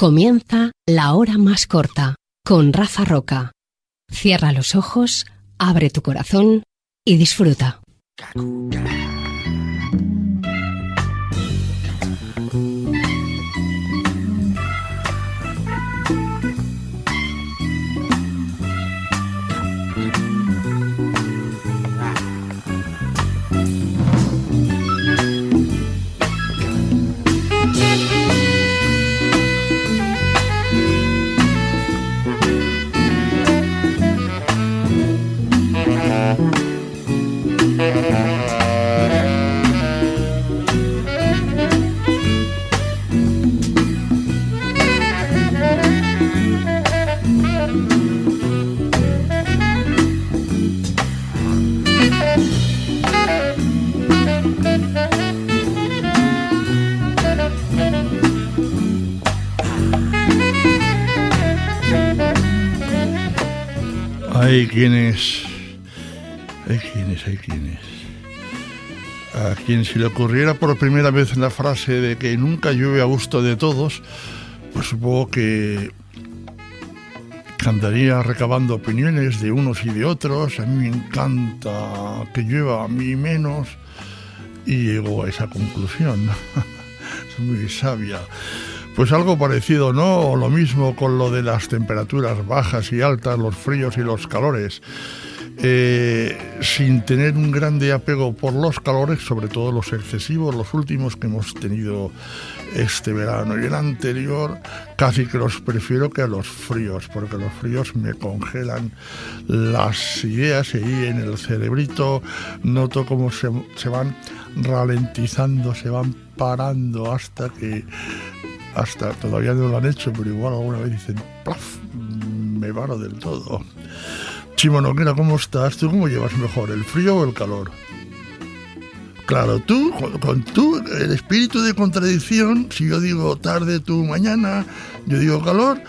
Comienza la hora más corta con Rafa Roca. Cierra los ojos, abre tu corazón y disfruta. Hay quienes, hay quienes, hay quienes. A quien si le ocurriera por primera vez la frase de que nunca llueve a gusto de todos, pues supongo que cantaría recabando opiniones de unos y de otros. A mí me encanta que llueva, a mí menos. Y llegó a esa conclusión. es muy sabia. Pues algo parecido, ¿no? O lo mismo con lo de las temperaturas bajas y altas, los fríos y los calores. Eh, sin tener un grande apego por los calores, sobre todo los excesivos, los últimos que hemos tenido este verano y el anterior, casi que los prefiero que a los fríos, porque los fríos me congelan las ideas y en el cerebrito noto cómo se, se van ralentizando, se van parando hasta que hasta todavía no lo han hecho, pero igual alguna vez dicen, ¡plaf! Me paro del todo. Chimo Noguera, ¿cómo estás? ¿Tú cómo llevas mejor, el frío o el calor? Claro, tú, con, tú, el espíritu de contradicción, si yo digo tarde, tú mañana, yo digo calor,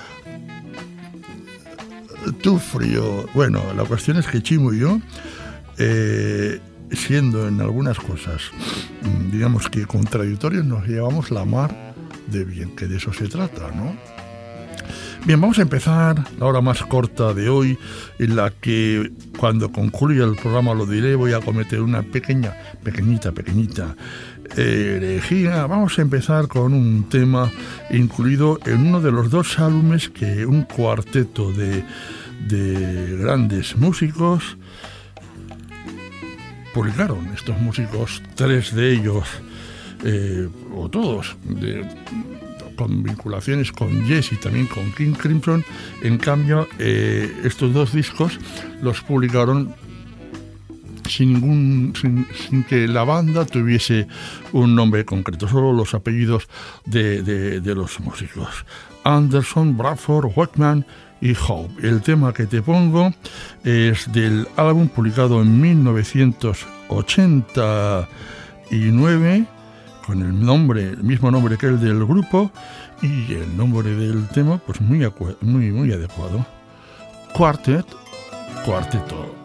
tú frío. Bueno, la cuestión es que Chimo y yo, eh, siendo en algunas cosas, digamos que contradictorios, nos llevamos la mar de bien, que de eso se trata, ¿no? Bien, vamos a empezar la hora más corta de hoy, en la que cuando concluya el programa lo diré, voy a cometer una pequeña, pequeñita, pequeñita herejía. Vamos a empezar con un tema incluido en uno de los dos álbumes que un cuarteto de, de grandes músicos publicaron. Estos músicos, tres de ellos, eh, o todos, con vinculaciones con Yes y también con King Crimson. En cambio, eh, estos dos discos los publicaron sin, ningún, sin, que la banda tuviese un nombre concreto, solo los apellidos de los músicos. Anderson, Bradford, Wakeman y Hope. El tema que te pongo es del álbum publicado en 1989 con el nombre, el mismo nombre que el del grupo y el nombre del tema, pues muy, muy, muy adecuado. Quartet, cuarteto.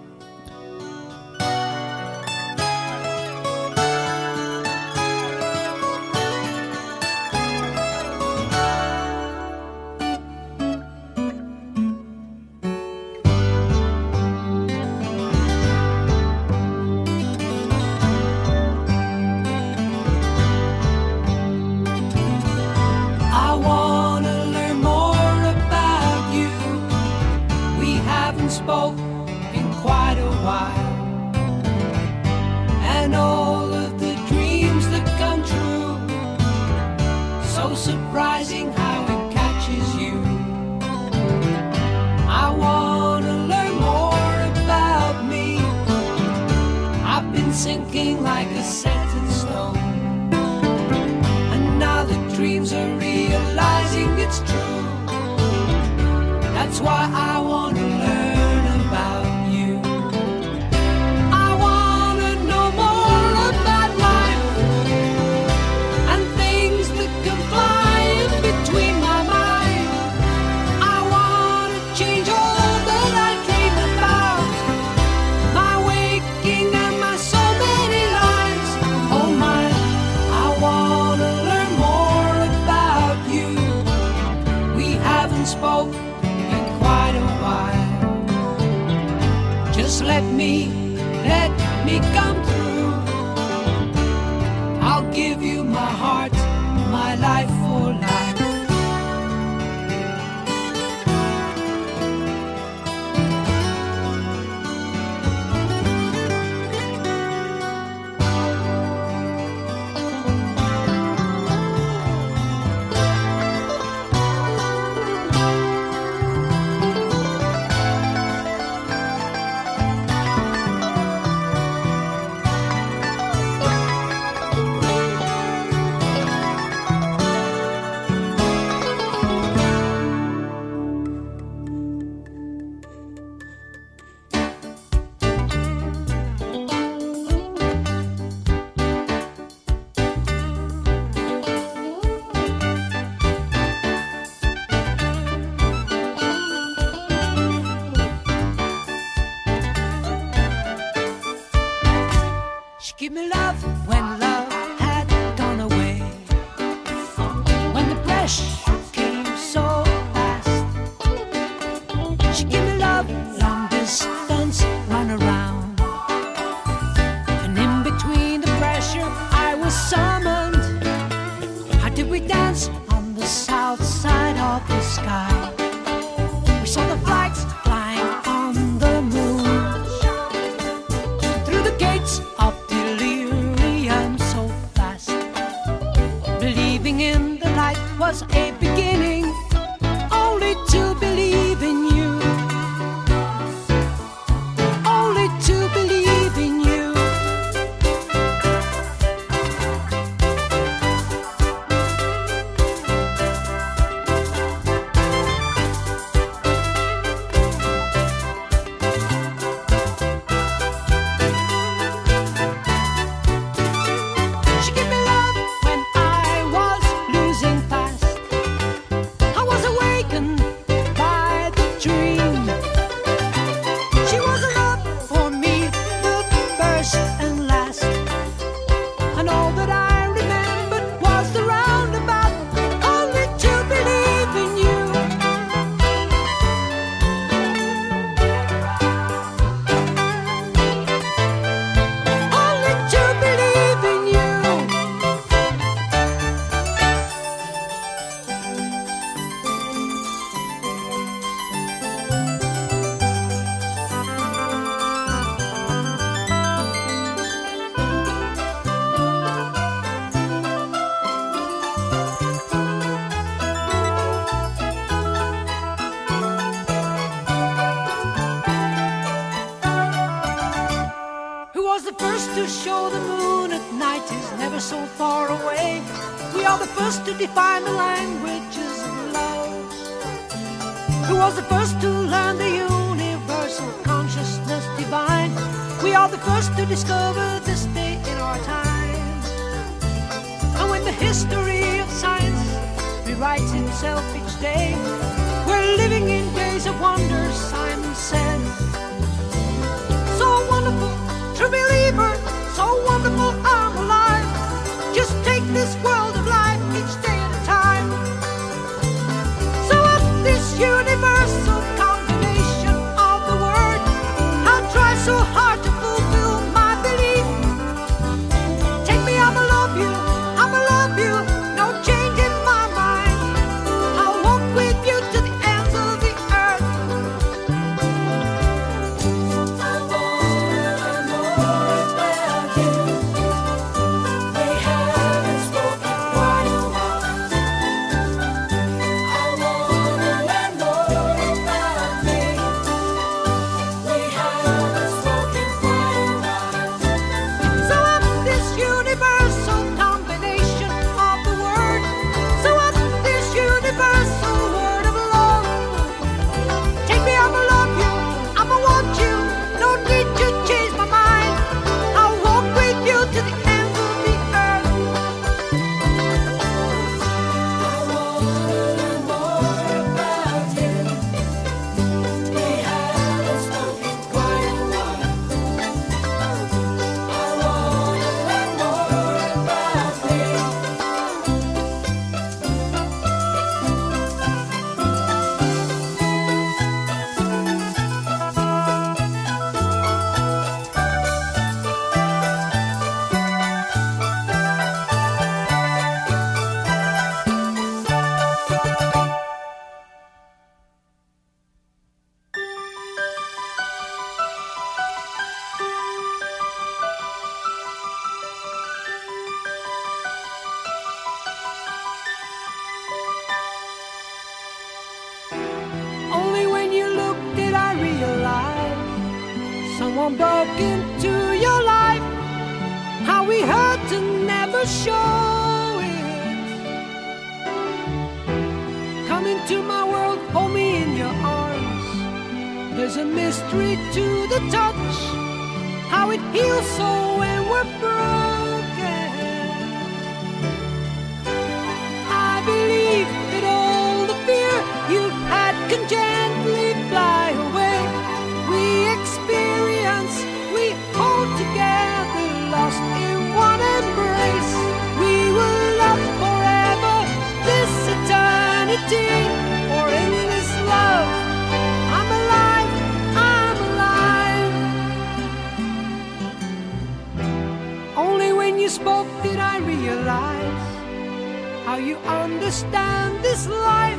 Understand this life,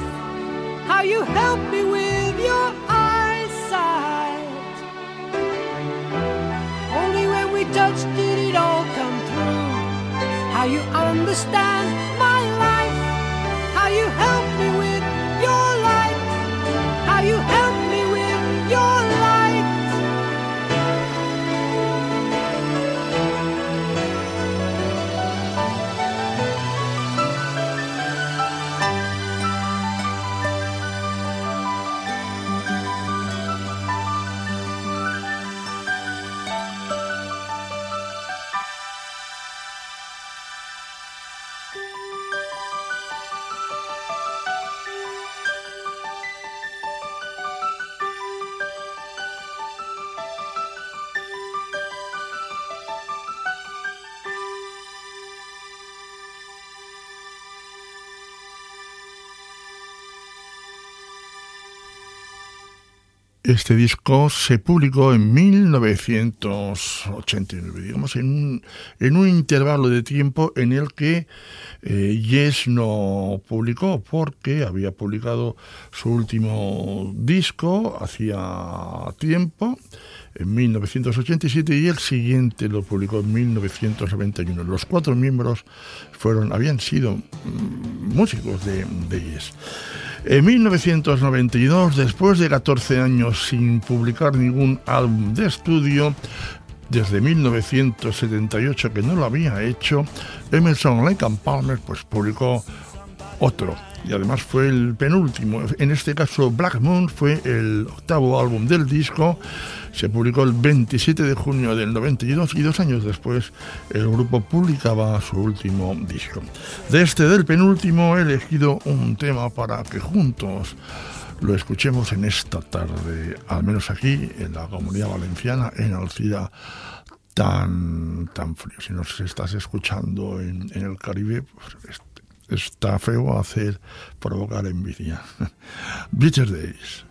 how you help me with your eyesight. Only when we touched did it all come through, how you understand Este disco se publicó en 1989, digamos, en un, en un intervalo de tiempo en el que eh, Yes no publicó, porque había publicado su último disco hacía tiempo, en 1987, y el siguiente lo publicó en 1991. Los cuatro miembros fueron, habían sido mm, músicos de, de Yes. En 1992, después de 14 años sin publicar ningún álbum de estudio, desde 1978 que no lo había hecho, Emerson Lake and Palmer pues publicó otro y además fue el penúltimo. En este caso Black Moon fue el octavo álbum del disco, se publicó el 27 de junio del 92 y dos años después el grupo publicaba su último disco. De este del penúltimo he elegido un tema para que juntos lo escuchemos en esta tarde, al menos aquí en la comunidad valenciana, en Alcira tan, tan frío. Si nos estás escuchando en, en el Caribe, pues, está feo hacer provocar envidia. Bitter Days.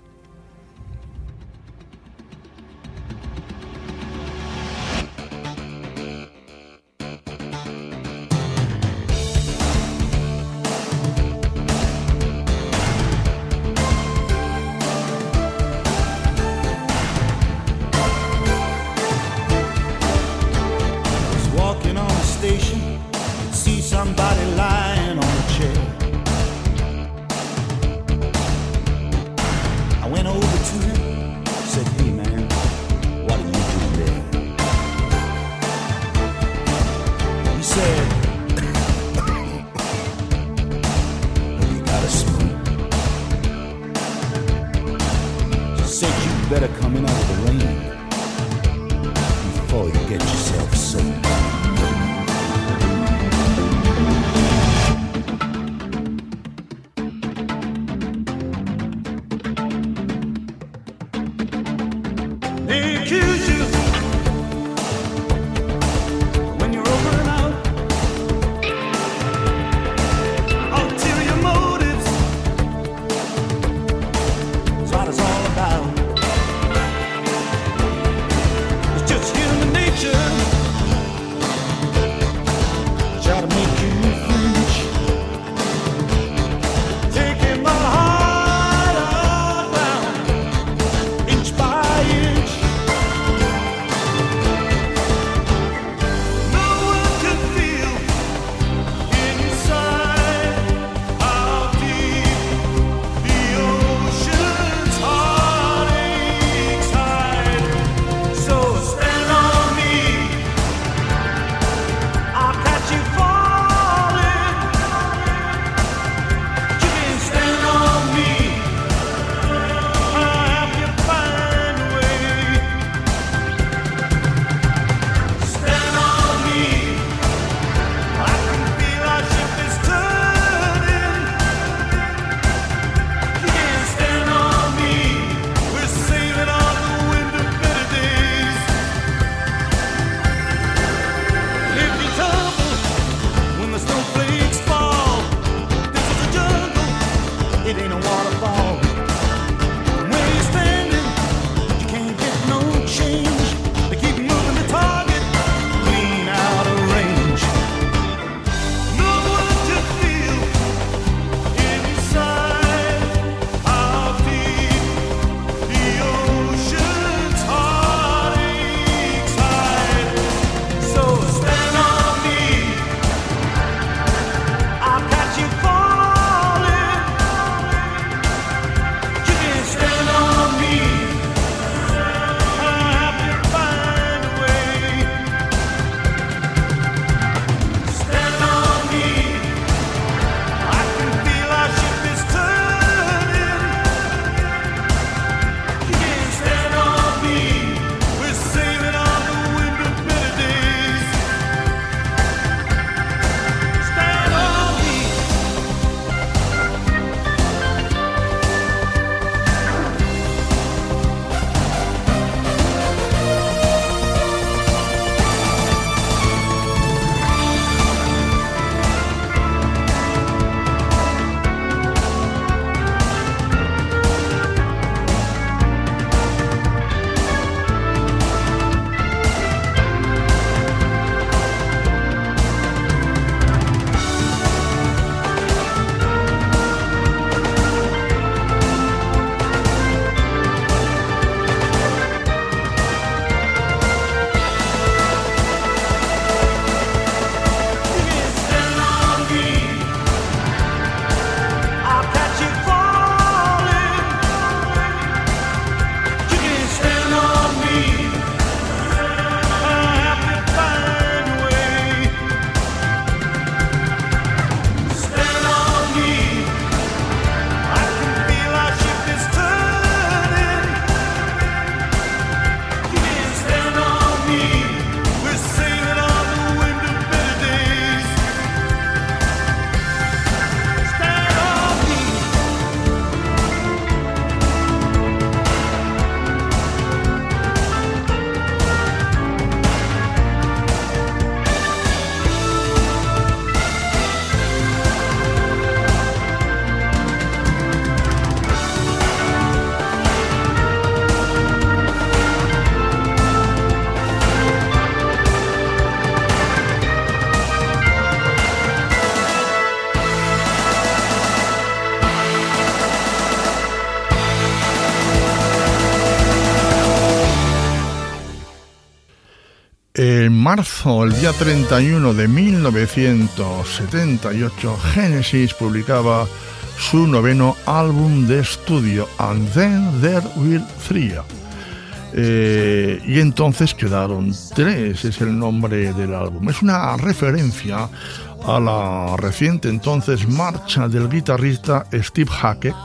Marzo, el día 31 de 1978, Genesis publicaba su noveno álbum de estudio, And Then There Were Three. Eh, y entonces quedaron tres, es el nombre del álbum. Es una referencia a la reciente entonces marcha del guitarrista Steve Hackett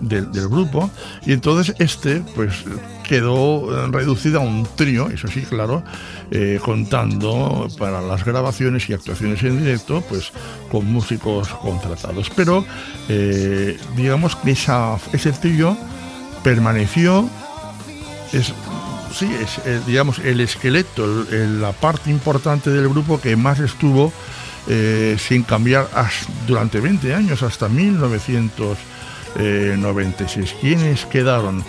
del, grupo y entonces este pues quedó eh, reducido a un trío, eso sí, claro, eh, contando para las grabaciones y actuaciones en directo, pues con músicos contratados. Pero eh, digamos que esa, ese trío permaneció, es, sí, es digamos el esqueleto, el- la parte importante del grupo que más estuvo sin cambiar durante 20 años, hasta 1996. ¿Quiénes quedaron?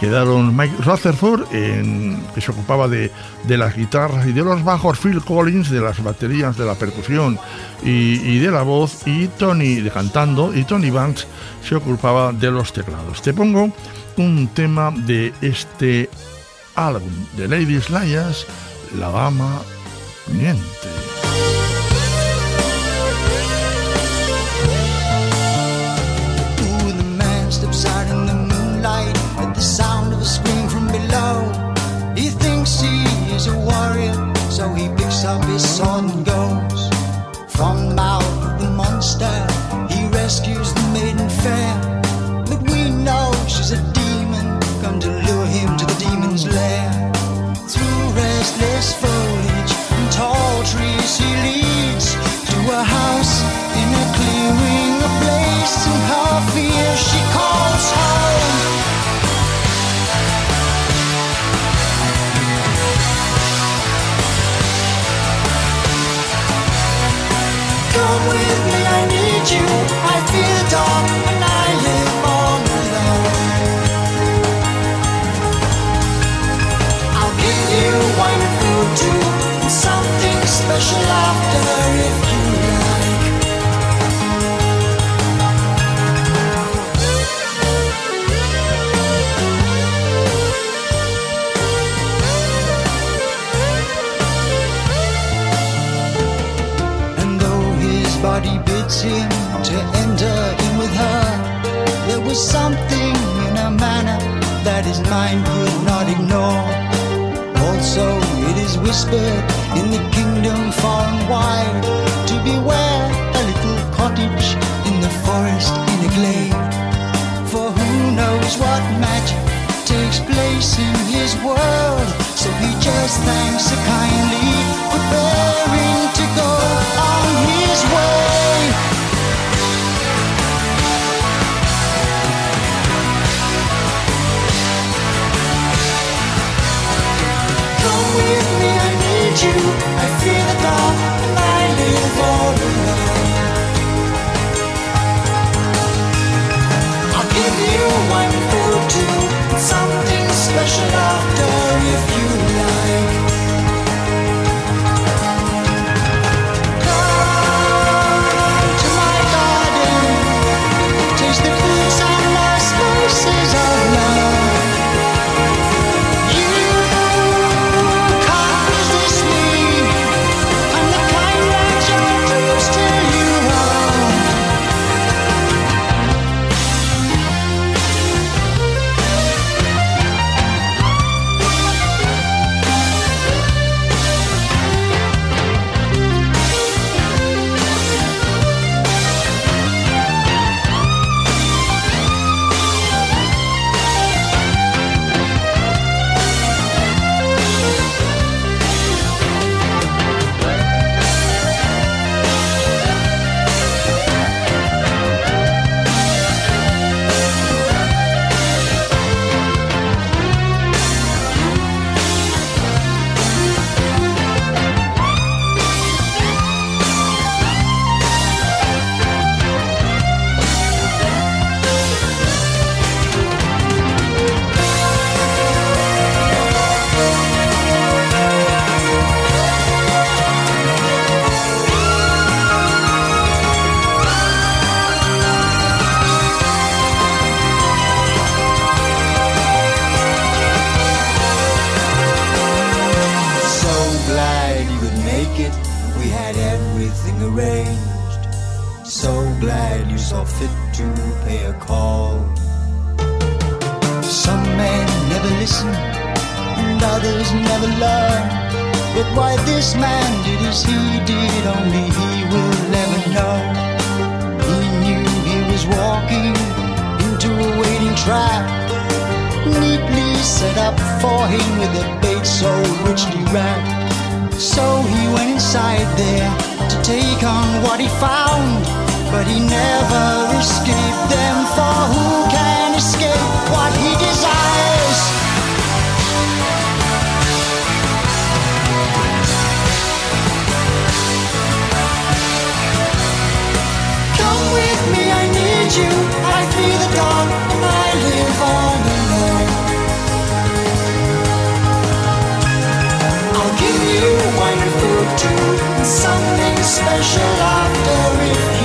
Quedaron Mike Rutherford, en- que se ocupaba de, de las guitarras y de los bajos, Phil Collins, de las baterías, de la percusión y, y de la voz, y Tony de cantando, y Tony Banks se ocupaba de los teclados. Te pongo un tema de este álbum de Ladies Liars, La Dama Miente. song. Something in a manner that his mind could not ignore. Also, it is whispered in the kingdom far and wide to beware a little cottage in the forest in a glade. For who knows what magic takes place in his world? So he just thanks her kindly, preparing to go you. I feel the dark, listen, and others never learn. But why this man did as he did, only he will never know. He knew he was walking into a waiting trap neatly set up for him with a bait so richly wrapped. So he went inside there to take on what he found, but he never escaped them. For who can escape what he desires? Something special after if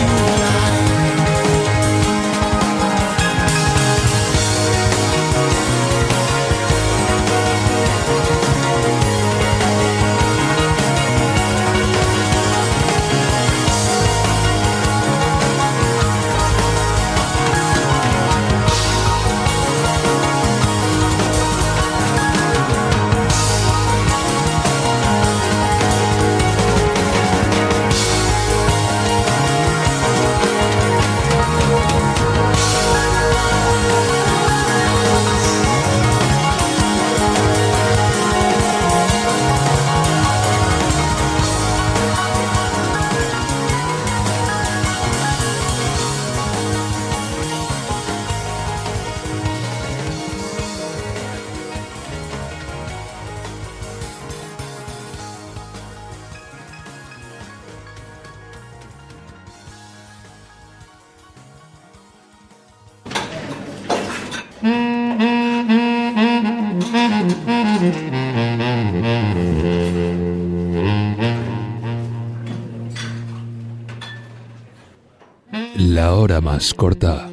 hora más corta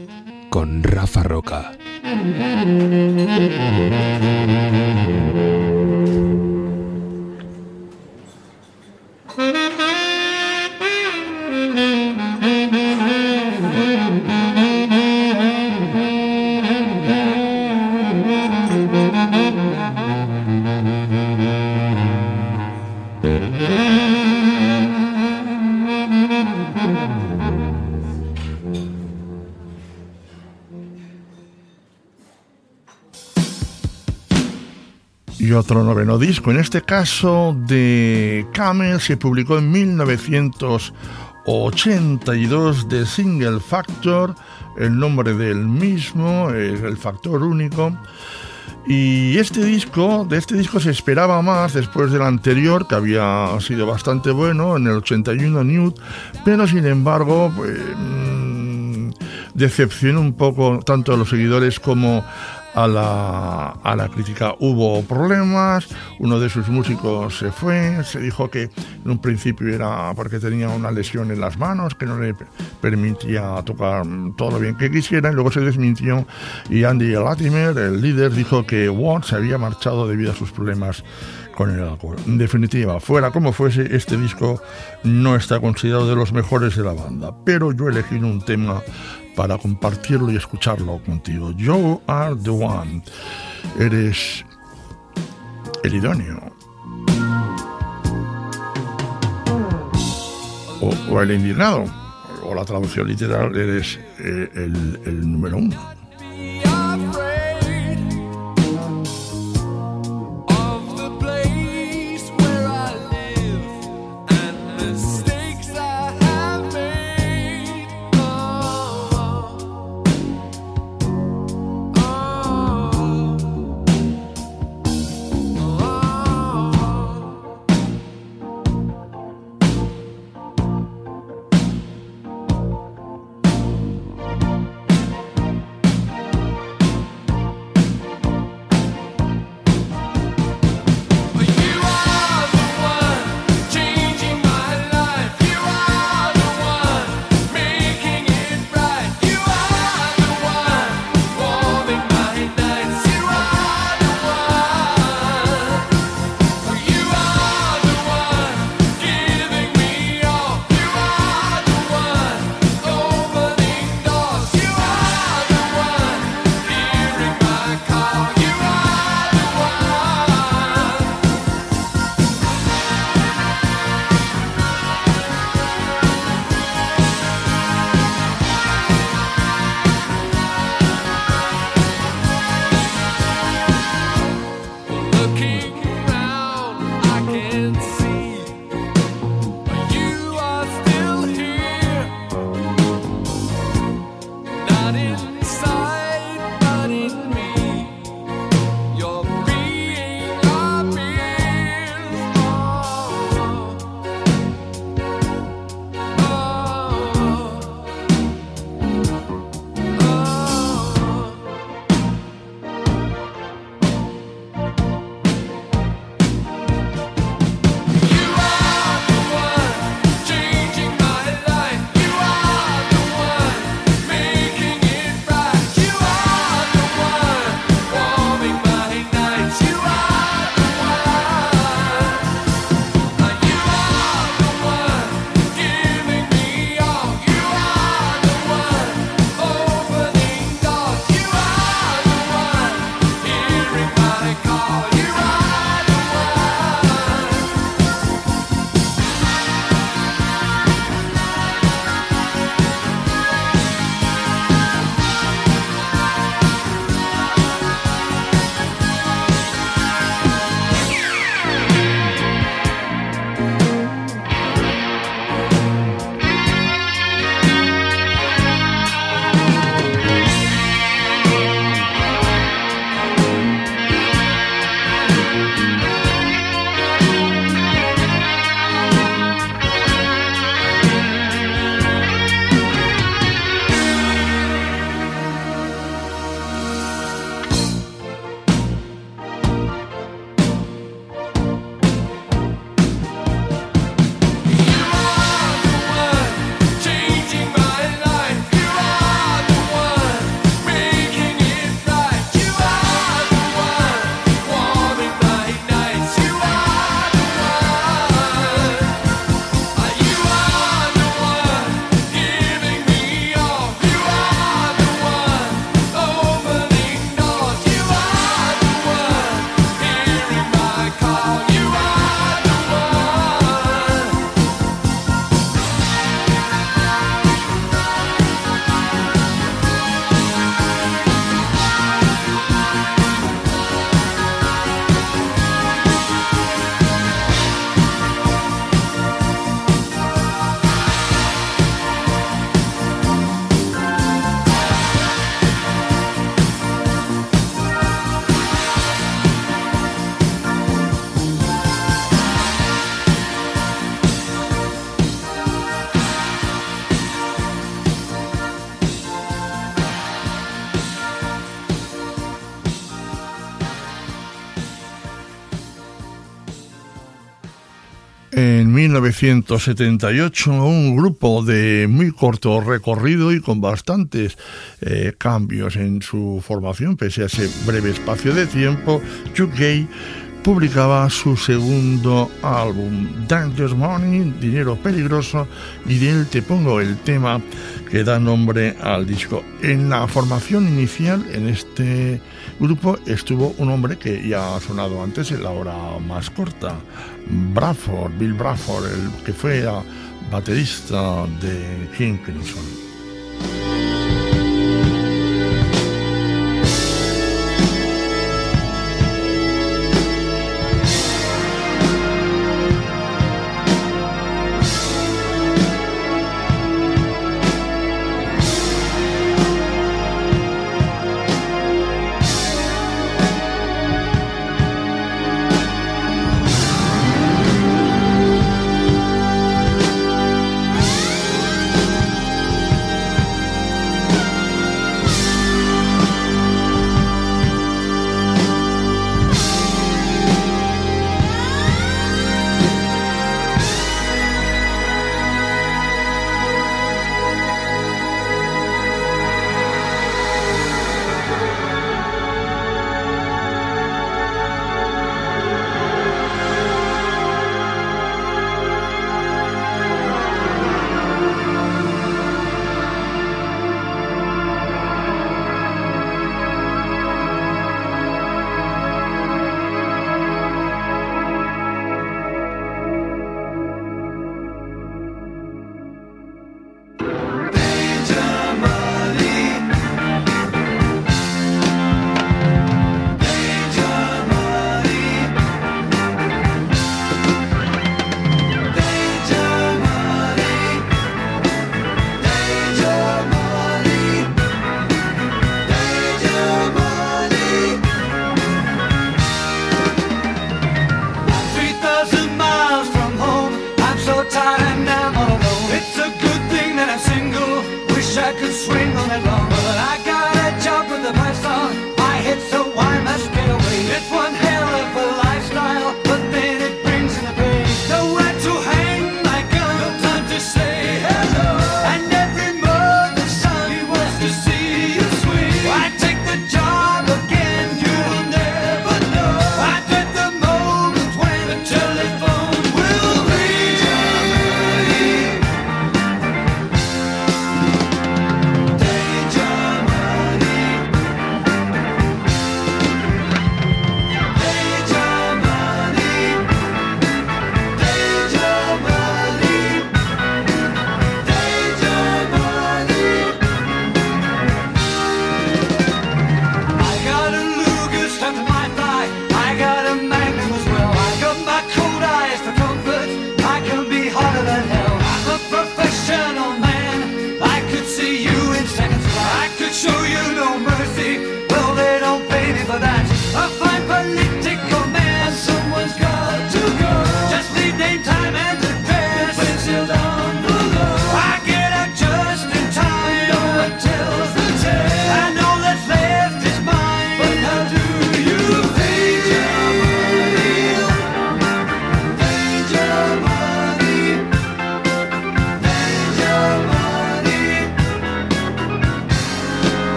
con Rafa Roca. Otro noveno disco, en este caso de Camel, se publicó en 1982 de Single Factor, el nombre del mismo, el factor único. Y este disco, de este disco se esperaba más después del anterior, que había sido bastante bueno, en el 81 Newt, pero sin embargo, pues, mm, decepcionó un poco tanto a los seguidores como a la, a la crítica. Hubo problemas, uno de sus músicos se fue, se dijo que en un principio era porque tenía una lesión en las manos que no le permitía tocar todo lo bien que quisiera, y luego se desmintió y Andy Latimer, el líder, dijo que Watt se había marchado debido a sus problemas con el alcohol. En definitiva, fuera como fuese, este disco no está considerado de los mejores de la banda, pero yo he elegido un tema para compartirlo y escucharlo contigo. You are the one. Eres el idóneo. O, el indignado. O la traducción literal, eres eh, el, el número uno. 1978, un grupo de muy corto recorrido y con bastantes eh, cambios en su formación, pese a ese breve espacio de tiempo, UK publicaba su segundo álbum, Dangerous Money, Dinero Peligroso, y de él te pongo el tema que da nombre al disco. En la formación inicial, en este grupo, estuvo un hombre que ya ha sonado antes en la hora más corta, Bradford, Bill Bradford, el que fue baterista de King Crimson.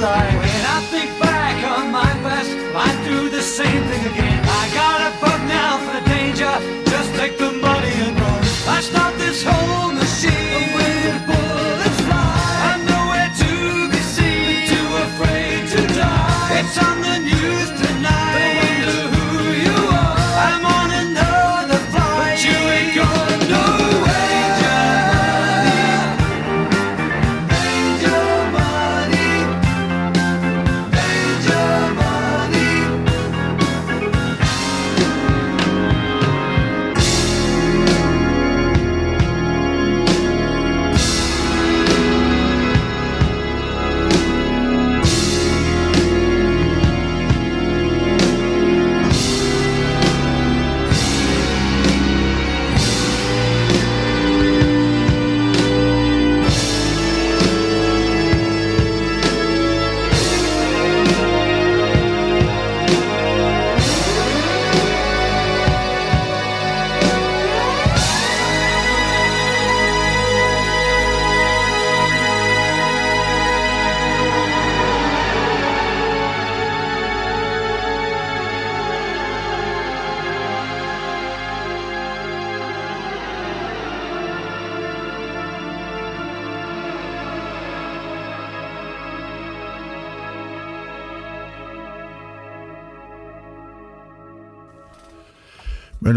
life.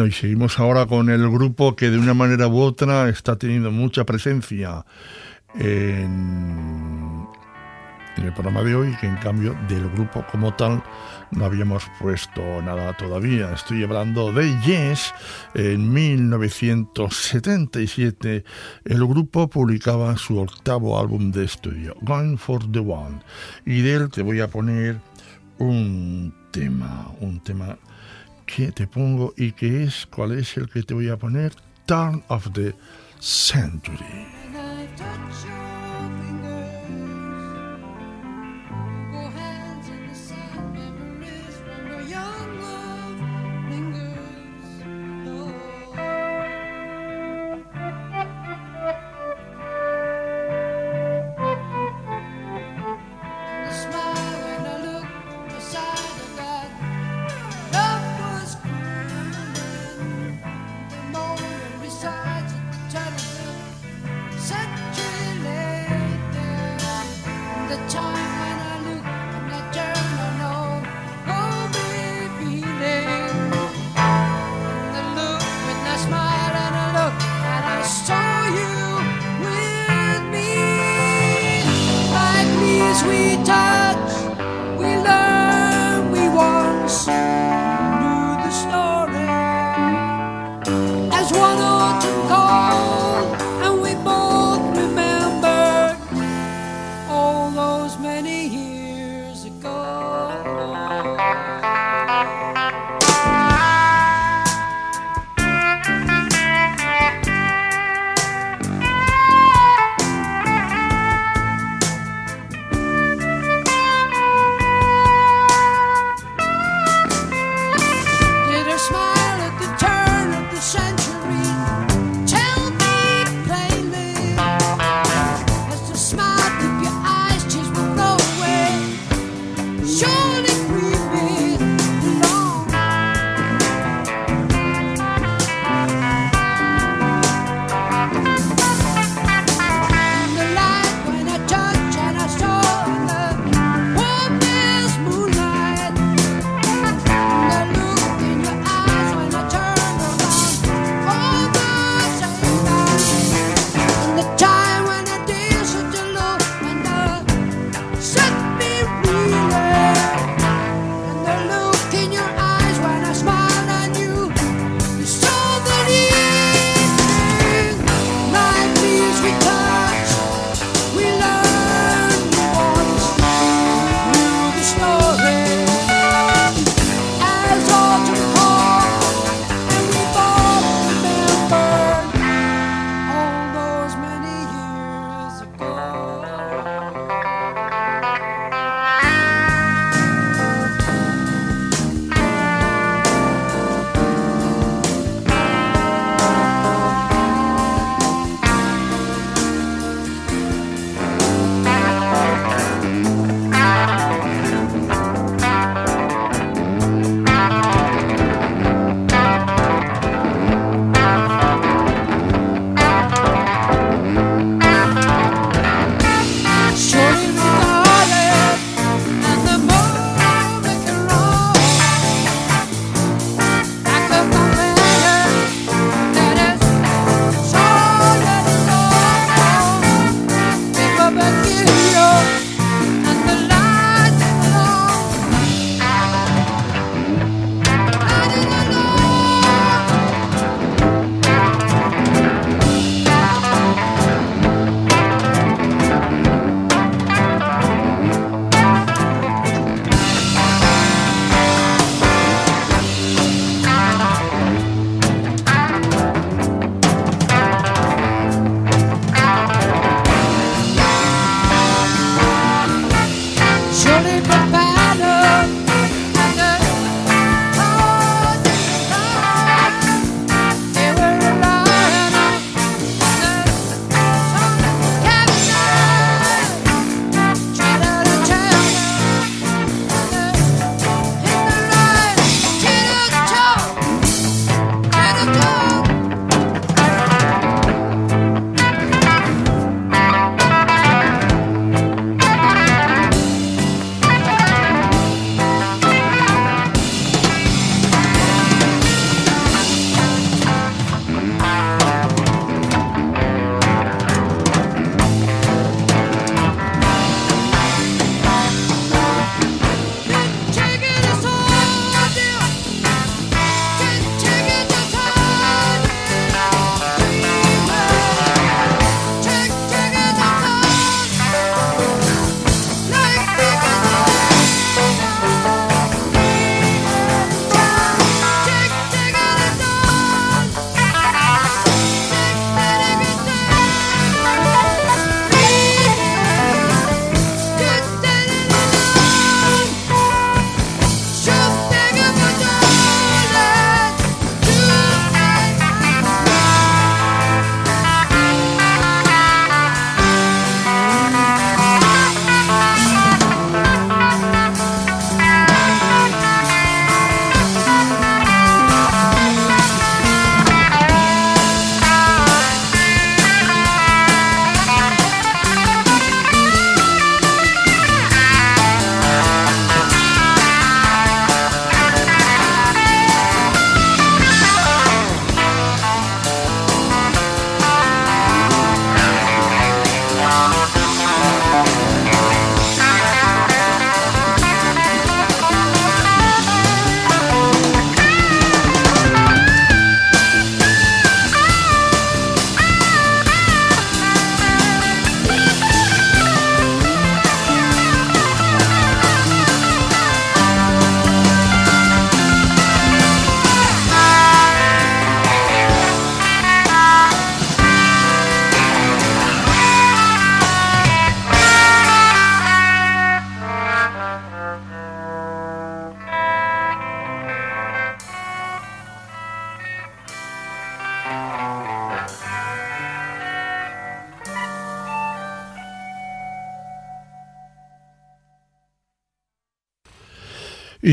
Y seguimos ahora con el grupo que de una manera u otra está teniendo mucha presencia en, el programa de hoy, que en cambio del grupo como tal no habíamos puesto nada todavía. Estoy hablando de Yes. En 1977 el grupo publicaba su octavo álbum de estudio, Going for the One. Y de él te voy a poner un tema, un tema que te pongo y que es, ¿cuál es el que te voy a poner? Turn of the Century.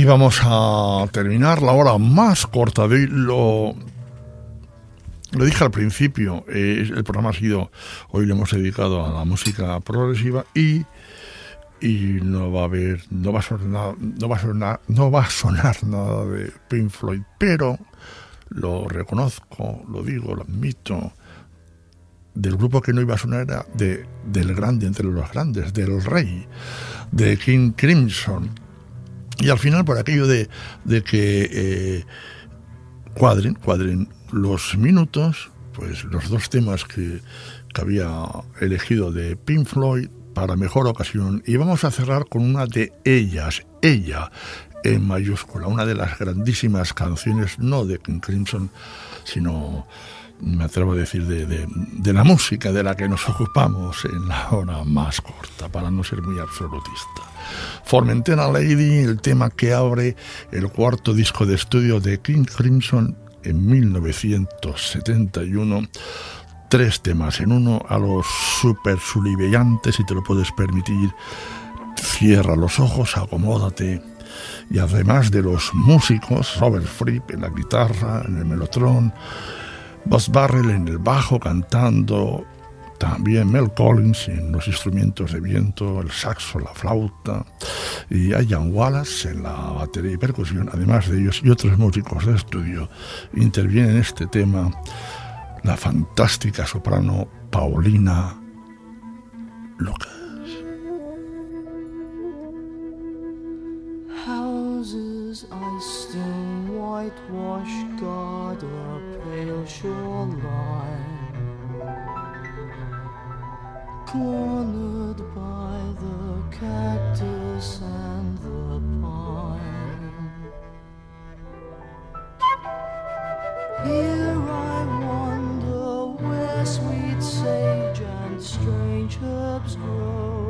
Vamos a terminar la hora más corta de hoy. Lo, lo dije al principio, eh, el programa ha sido, hoy lo hemos dedicado a la música progresiva y, no va a haber, no va a sonar, no va a sonar, no va a sonar nada de Pink Floyd, pero lo reconozco, lo digo, lo admito. Del grupo que no iba a sonar era de, del grande entre los grandes, del rey, de King Crimson. Y al final, por aquello de, de que eh, cuadren, cuadren los minutos, pues los dos temas que, que había elegido de Pink Floyd para mejor ocasión. Y vamos a cerrar con una de ellas, ella, en mayúscula, una de las grandísimas canciones, no de King Crimson, sino, me atrevo a decir, de, de, de la música de la que nos ocupamos en la hora más corta, para no ser muy absolutista. Formentera Lady, el tema que abre el cuarto disco de estudio de King Crimson en 1971. Tres temas en uno, a los super sulivellantes, si te lo puedes permitir. Cierra los ojos, acomódate. Y además de los músicos, Robert Fripp en la guitarra, en el melotron, Buzz Barrel en el bajo cantando, también Mel Collins en los instrumentos de viento, el saxo, la flauta, y Ian Wallace en la batería y percusión, además de ellos y otros músicos de estudio, interviene en este tema la fantástica soprano Paulina Lucas. Shoreline. cornered by the cactus and the pine. Here I wander where sweet sage and strange herbs grow.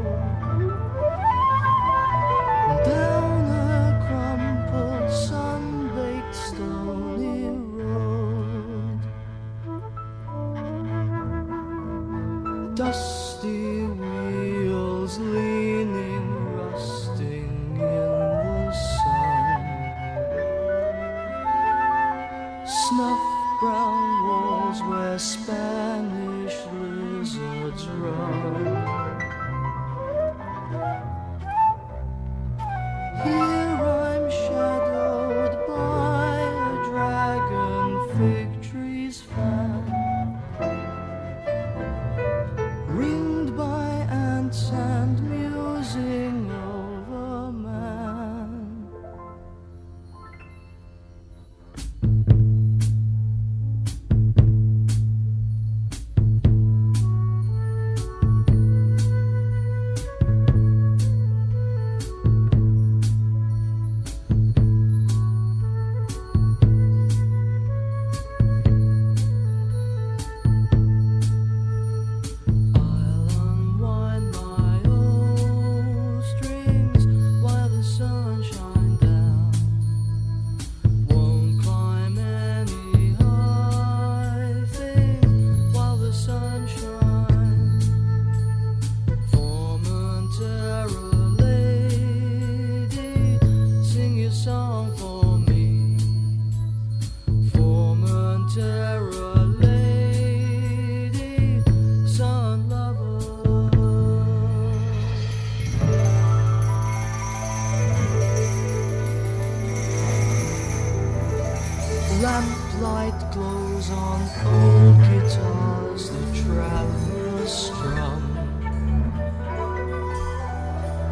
On old guitars, the travelers strum.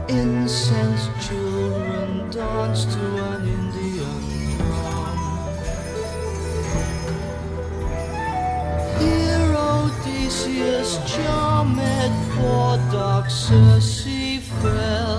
Incense children dance to an Indian drum. Here Odysseus charmed poor dark Circe fell.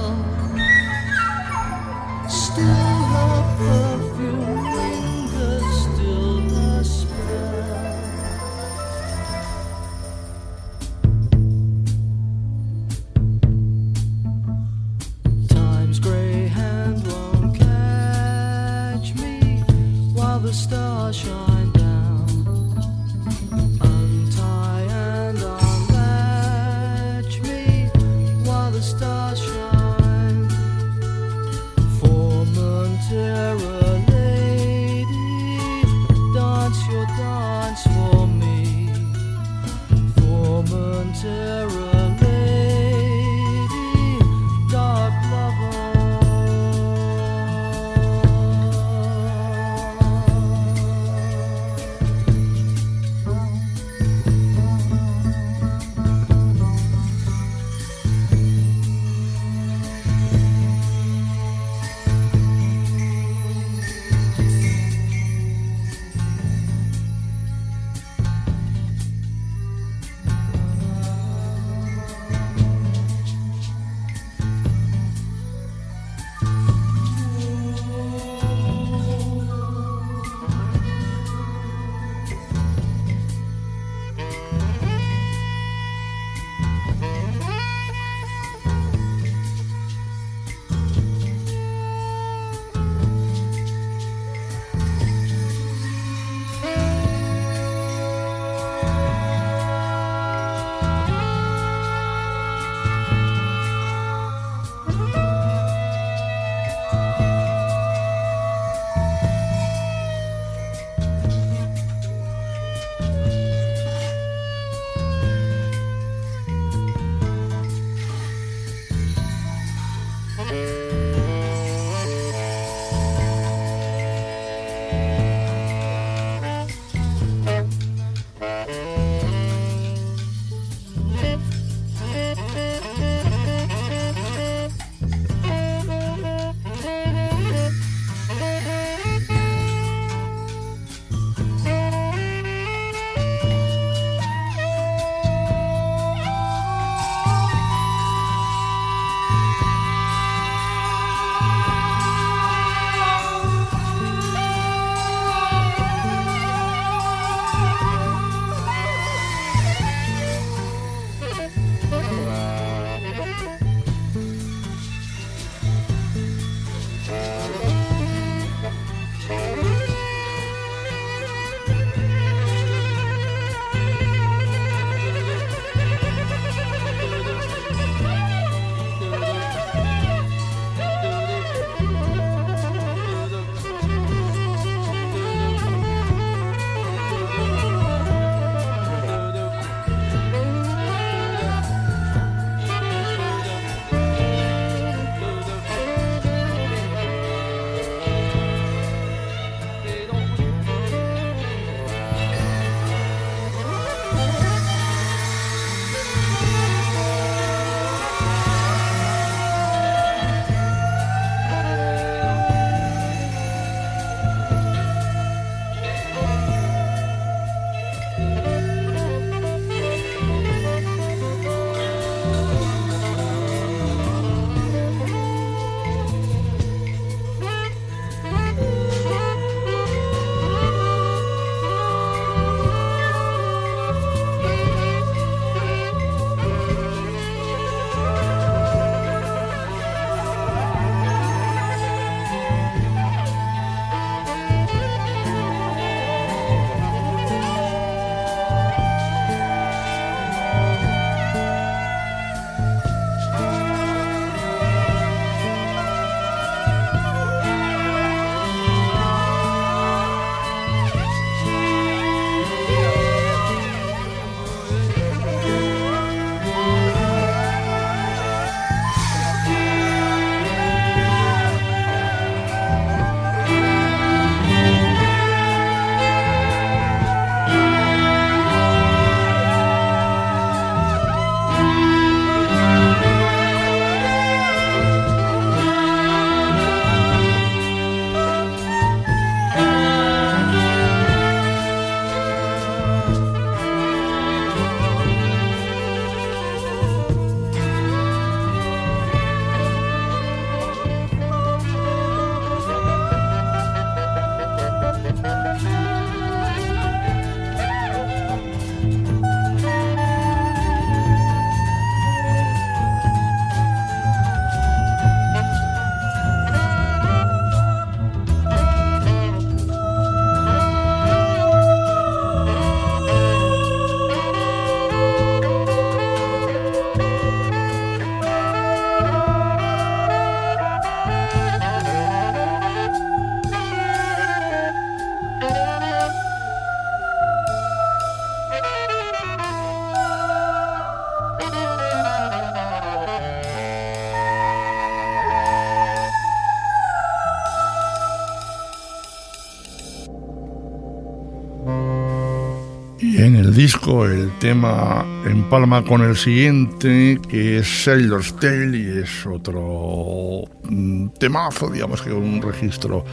Tema empalma con el siguiente, que es Sailor's Tale, y es otro mm, temazo, digamos que un registro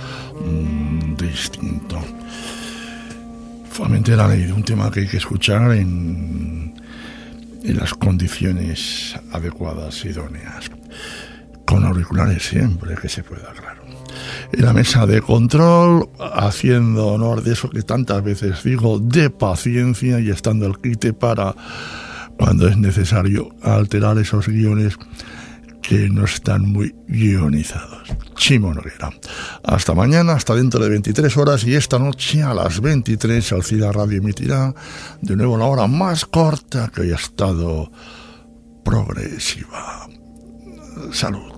mm, distinto. Solamente la ley un tema que hay que escuchar en las condiciones adecuadas, idóneas. Con auriculares siempre que se pueda, claro. En la mesa de control, haciendo honor de eso que tantas veces digo, de paciencia y estando al quite para cuando es necesario alterar esos guiones que no están muy guionizados. Chimo Noguera. Hasta mañana, hasta dentro de 23 horas y esta noche a las 23 Alcida Radio emitirá de nuevo la hora más corta que haya estado progresiva. Salud.